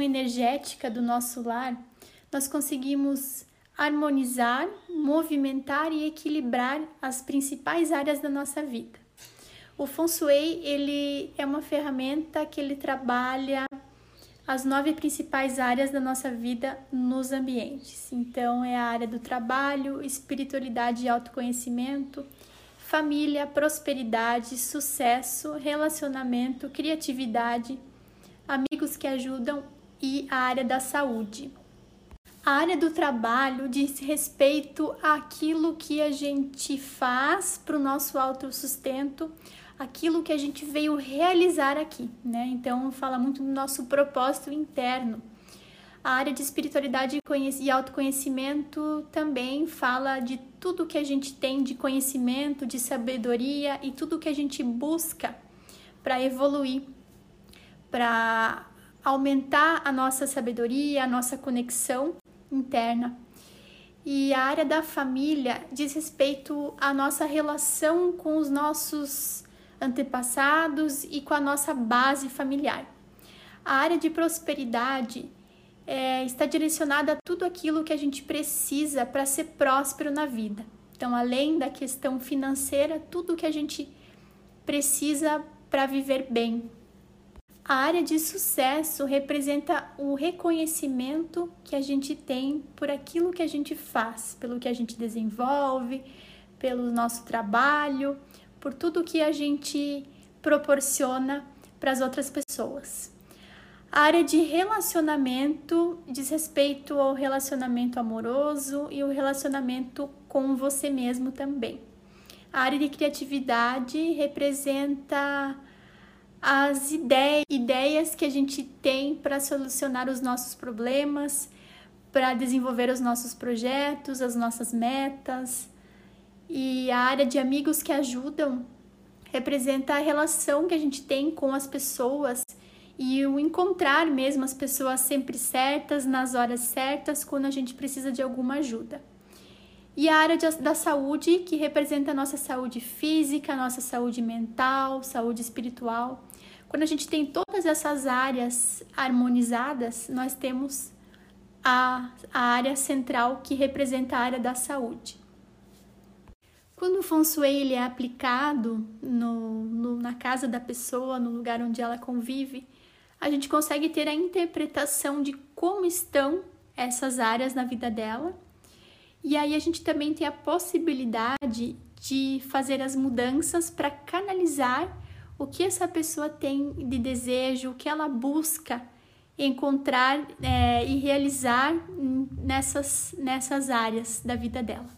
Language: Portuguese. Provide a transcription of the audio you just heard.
energética do nosso lar, nós conseguimos harmonizar, movimentar e equilibrar as principais áreas da nossa vida. O Feng Shui, ele é uma ferramenta que ele trabalha as nove principais áreas da nossa vida nos ambientes. Então, é a área do trabalho, espiritualidade e autoconhecimento, família, prosperidade, sucesso, relacionamento, criatividade, amigos que ajudam e a área da saúde. A área do trabalho diz respeito àquilo que a gente faz para o nosso autossustento, aquilo que a gente veio realizar aqui, né? Então, fala muito do nosso propósito interno. A área de espiritualidade e autoconhecimento também fala de tudo que a gente tem de conhecimento, de sabedoria e tudo que a gente busca para evoluir, para aumentar a nossa sabedoria, a nossa conexão interna. E a área da família diz respeito à nossa relação com os nossos antepassados e com a nossa base familiar. A área de prosperidade é, está direcionada a tudo aquilo que a gente precisa para ser próspero na vida. Então, além da questão financeira, tudo que a gente precisa para viver bem, a área de sucesso representa o reconhecimento que a gente tem por aquilo que a gente faz, pelo que a gente desenvolve, pelo nosso trabalho, por tudo que a gente proporciona para as outras pessoas. A área de relacionamento diz respeito ao relacionamento amoroso e o relacionamento com você mesmo também. A área de criatividade representa as ideias, que a gente tem para solucionar os nossos problemas, para desenvolver os nossos projetos, as nossas metas. E a área de amigos que ajudam representa a relação que a gente tem com as pessoas e o encontrar mesmo as pessoas sempre certas, nas horas certas, quando a gente precisa de alguma ajuda. E a área de, da saúde, que representa a nossa saúde física, nossa saúde mental, saúde espiritual. Quando a gente tem todas essas áreas harmonizadas, nós temos a, a área central que representa a área da saúde. Quando o Feng Shui ele é aplicado no, no, na casa da pessoa, no lugar onde ela convive, a gente consegue ter a interpretação de como estão essas áreas na vida dela. E aí a gente também tem a possibilidade de fazer as mudanças para canalizar o que essa pessoa tem de desejo, o que ela busca encontrar é, e realizar nessas, nessas áreas da vida dela.